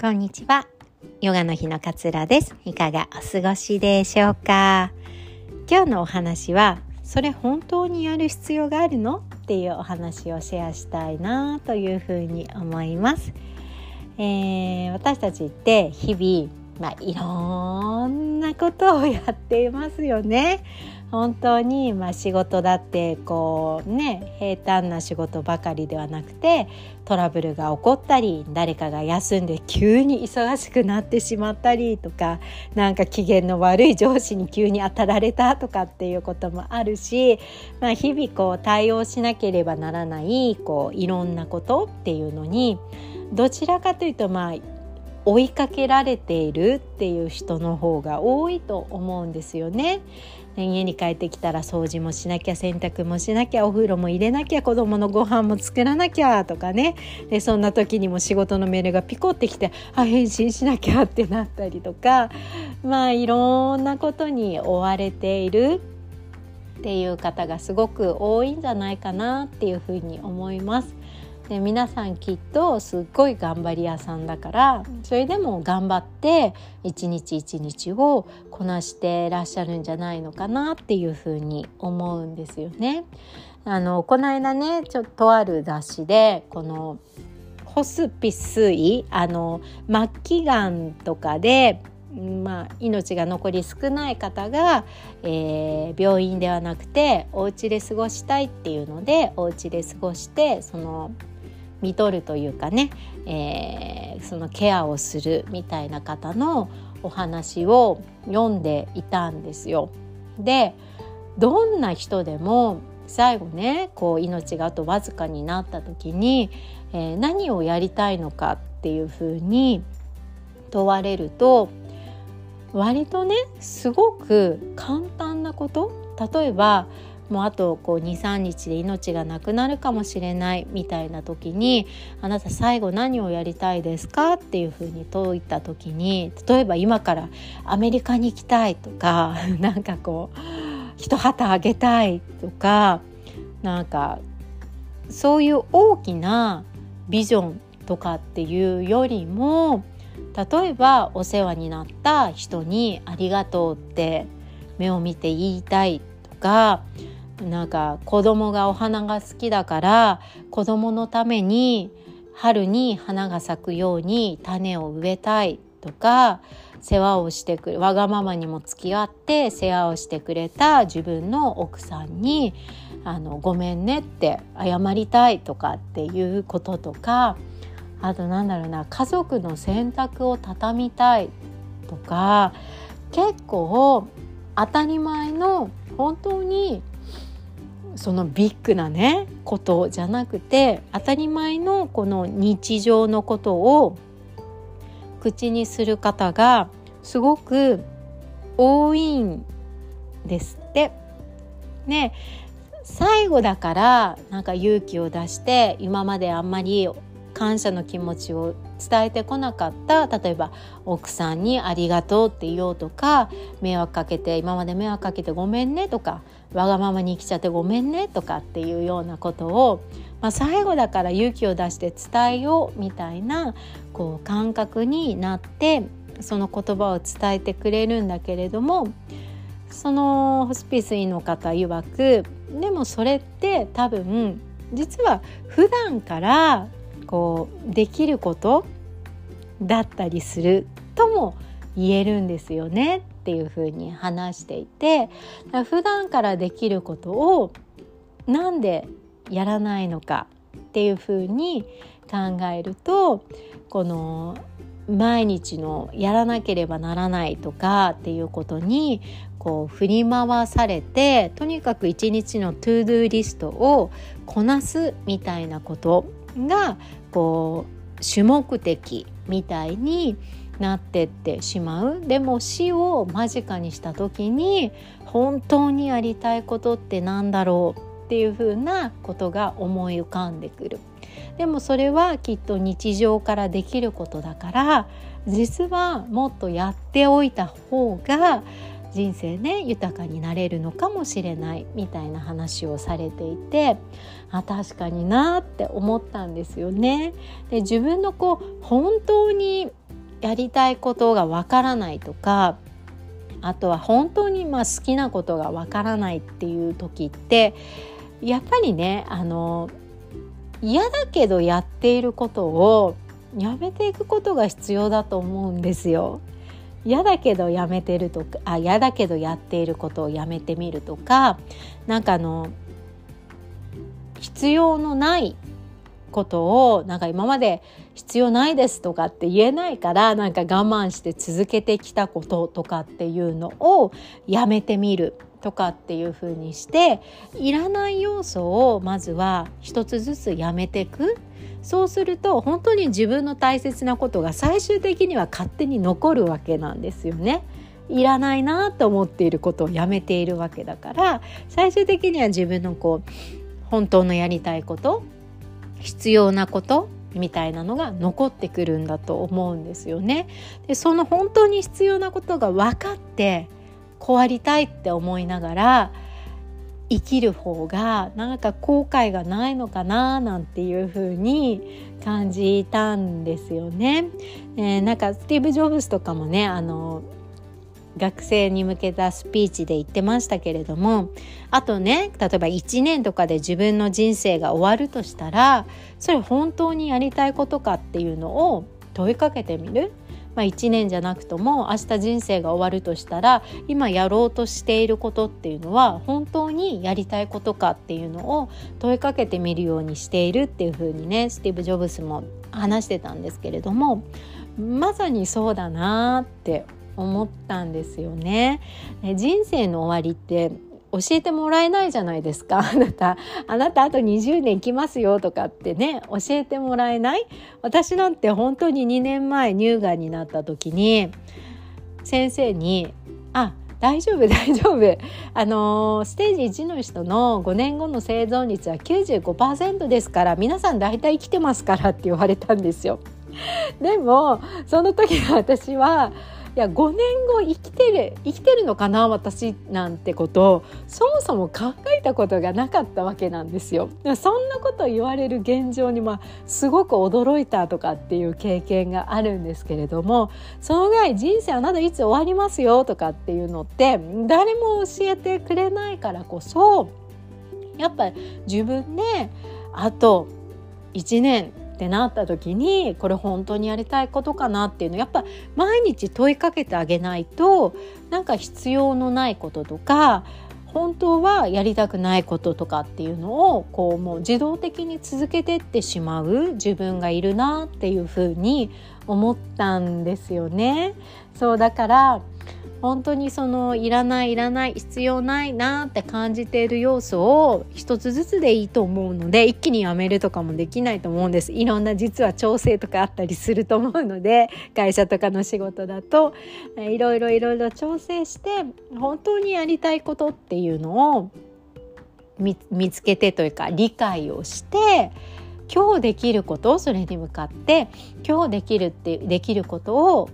こんにちは。ヨガの日の勝です。いかがお過ごしでしょうか？今日のお話は、それ本当にやる必要があるの？っていうお話をシェアしたいなというふうに思います。えー、私たちって日々、まあ、いろんなことをやっていますよね。本当にまあ仕事だってこうね平坦な仕事ばかりではなくてトラブルが起こったり誰かが休んで急に忙しくなってしまったりとかなんか機嫌の悪い上司に急に当たられたとかっていうこともあるし、まあ、日々こう対応しなければならないこういろんなことっていうのにどちらかというとまあ追いかけられているっていう人の方が多いと思うんですよね。家に帰ってきたら掃除もしなきゃ洗濯もしなきゃお風呂も入れなきゃ子供のご飯も作らなきゃとかねでそんな時にも仕事のメールがピコってきてあ返信しなきゃってなったりとかまあいろんなことに追われているっていう方がすごく多いんじゃないかなっていうふうに思います。で皆さんきっとすっごい頑張り屋さんだからそれでも頑張って一日一日をこなしてらっしゃるんじゃないのかなっていうふうに思うんですよね。あのこの間ねちょっとある雑誌でこのホスピス医あの末期がんとかでまあ、命が残り少ない方が、えー、病院ではなくてお家で過ごしたいっていうのでお家で過ごしてその見とるというかね、えー、そのケアをするみたいな方のお話を読んでいたんですよ。でどんな人でも最後ねこう命があとわずかになった時に、えー、何をやりたいのかっていうふうに問われると割とねすごく簡単なこと例えばもうあとこう23日で命がなくなるかもしれないみたいな時に「あなた最後何をやりたいですか?」っていうふうに問いた時に例えば今からアメリカに行きたいとか なんかこう一旗あげたいとかなんかそういう大きなビジョンとかっていうよりも例えばお世話になった人に「ありがとう」って目を見て言いたいとかなんか子供がお花が好きだから子供のために春に花が咲くように種を植えたいとか世話をしてくれわがままにも付き合って世話をしてくれた自分の奥さんにあのごめんねって謝りたいとかっていうこととかあとなんだろうな家族の洗濯を畳みたいとか結構当たり前の本当にそのビッグなねことじゃなくて当たり前のこの日常のことを口にする方がすごく多いんですって。ね最後だからなんか勇気を出して今まであんまり感謝の気持ちを伝えてこなかった例えば奥さんに「ありがとう」って言おうとか迷惑かけて今まで迷惑かけてごめんねとかわがままに生きちゃってごめんねとかっていうようなことを、まあ、最後だから勇気を出して伝えようみたいなこう感覚になってその言葉を伝えてくれるんだけれどもそのホスピス医の方曰くでもそれって多分実は普段からこうできることだったりするとも言えるんですよねっていうふうに話していて普段からできることをなんでやらないのかっていうふうに考えるとこの毎日のやらなければならないとかっていうことにこう振り回されてとにかく一日の to do list をこなすみたいなことがこう主目的みたいになってってしまう。でも死を間近にした時に本当にやりたいことって何だろうっていうふうなことが思い浮かんでくる。でもそれはきっと日常からできることだから実はもっとやっておいた方が人生ね豊かになれるのかもしれないみたいな話をされていてあ確かになって思ったんですよね。で自分のこう本当にやりたいことがわからないとかあとは本当にまあ好きなことがわからないっていう時ってやっぱりねあの嫌だけどやっていることをやめていくことが必要だと思うんですよ。嫌だけどやめてるとかあ嫌だけどやっていることをやめてみるとかなんかあの必要のないことをなんか今まで必要ないですとかって言えないからなんか我慢して続けてきたこととかっていうのをやめてみるとかっていう風にしていらない要素をまずは一つずつやめていく。そうすると本当に自分の大切なことが最終的には勝手に残るわけなんですよね。いらないなと思っていることをやめているわけだから最終的には自分のこう本当のやりたいこと必要なことみたいなのが残ってくるんだと思うんですよね。でその本当に必要なことが分かってこうありたいって思いながら生きる方がなんか後悔がないのかななんていう風に感じたんですよね。えー、なんかスティーブ・ジョブズとかもねあの学生に向けたスピーチで言ってましたけれどもあとね例えば1年とかで自分の人生が終わるとしたらそれ本当にやりたいことかっていうのを問いかけてみる。まあ、1年じゃなくとも明日人生が終わるとしたら今やろうとしていることっていうのは本当にやりたいことかっていうのを問いかけてみるようにしているっていうふうにねスティーブ・ジョブスも話してたんですけれどもまさにそうだなって思ったんですよね。人生の終わりって教えてもらえないじゃないですか。あなたあなたあと20年生きますよとかってね教えてもらえない？私なんて本当に2年前乳がんになった時に先生に「あ大丈夫 大丈夫。あのー、ステージ1の人の5年後の生存率は95%ですから皆さん大体生きてますから」って言われたんですよ。でもその時私はいや5年後生きてる生きてるのかな私なんてことをそもそも考えたことがなかったわけなんですよ。そんなこと言われる現状に、まあ、すごく驚いたとかっていう経験があるんですけれどもそのぐらい人生あなたいつ終わりますよとかっていうのって誰も教えてくれないからこそやっぱ自分であと1年ってなった時にこれ本当にやりたいことかなっていうのやっぱ毎日問いかけてあげないとなんか必要のないこととか本当はやりたくないこととかっていうのをこうもう自動的に続けてってしまう自分がいるなっていうふうに思ったんですよね。そうだから本当にそのいらないいらない必要ないなって感じている要素を一つずつでいいと思うので一気にやめるとかもできないと思うんです。いろんな実は調整とかあったりすると思うので 会社とかの仕事だといろいろいろいろ調整して本当にやりたいことっていうのを見つけてというか理解をして今日できることをそれに向かって今日できるってできることを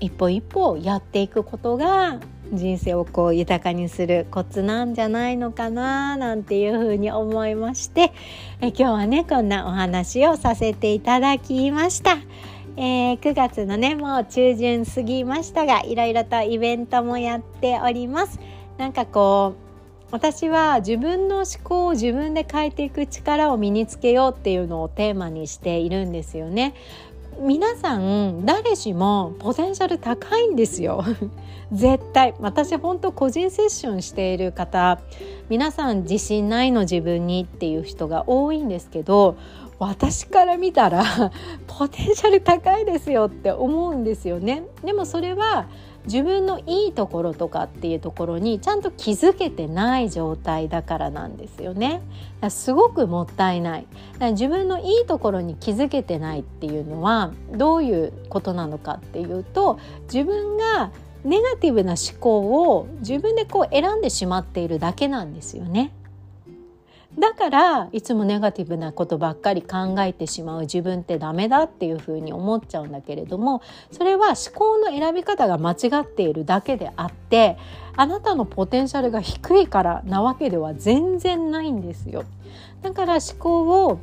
一歩一歩やっていくことが人生をこう豊かにするコツなんじゃないのかななんていうふうに思いましてえ今日はねこんなお話をさせていただきました。えー、9月のねもう中旬過ぎましたがいろいろとイベントもやっております。なんかこう私は自分の思考を自分で変えていく力を身につけようっていうのをテーマにしているんですよね。皆さん誰しもポテンシャル高いんですよ 絶対私本当個人セッションしている方皆さん自信ないの自分にっていう人が多いんですけど私から見たら ポテンシャル高いですよって思うんですよねでもそれは自分のいいところとかっていうところにちゃんと気づけてない状態だからなんですよね。すごくもったいない。自分のいいところに気づけてないっていうのはどういうことなのかっていうと自分がネガティブな思考を自分でこう選んでしまっているだけなんですよね。だからいつもネガティブなことばっかり考えてしまう自分ってダメだっていうふうに思っちゃうんだけれどもそれは思考の選び方が間違っているだけであってあなたのポテンシャルが低いからなわけでは全然ないんですよ。だから思考を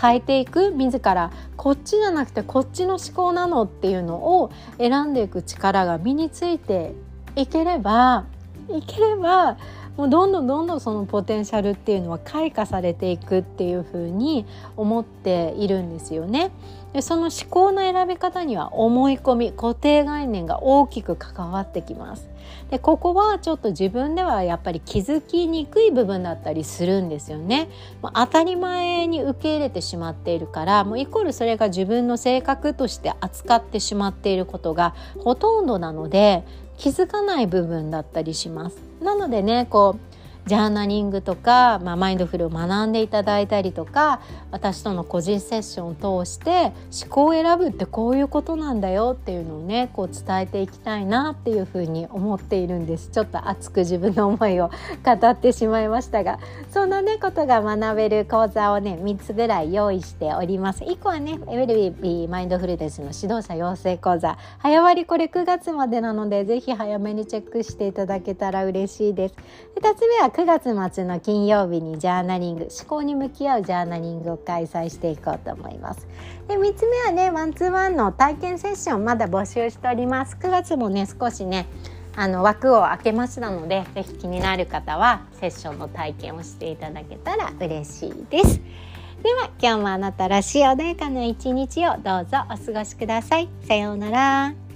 変えていく自らこっちじゃなくてこっちの思考なのっていうのを選んでいく力が身についていければいければもうどんどんどんどんそのポテンシャルっていうのは開花されていくっていうふうに思っているんですよね。でその思考の選び方には思い込み固定概念が大きく関わってきます。でここはちょっと自分ではやっぱり気づきにくい部分だったりするんですよね。もう当たり前に受け入れてしまっているからもうイコールそれが自分の性格として扱ってしまっていることがほとんどなので気づかない部分だったりします。なのでねこうジャーナリングとか、まあ、マインドフルを学んでいただいたりとか私との個人セッションを通して思考を選ぶってこういうことなんだよっていうのをねこう伝えていきたいなっていうふうに思っているんです。ちょっと熱く自分の思いを語ってしまいましたがそんなねことが学べる講座をね3つぐらい用意しております。1個はねエブリビーマインドフルネスの指導者養成講座早割これ9月までなのでぜひ早めにチェックしていただけたら嬉しいです。2つ目は9月末の金曜日にジャーナリング思考に向き合うジャーナリングを開催していこうと思います。で3つ目はねワンツーワンの体験セッションまだ募集しております。9月もね少しねあの枠を開けましたのでぜひ気になる方はセッションの体験をしていただけたら嬉しいです。では今日もあなたらしい穏やかな一日をどうぞお過ごしください。さようなら。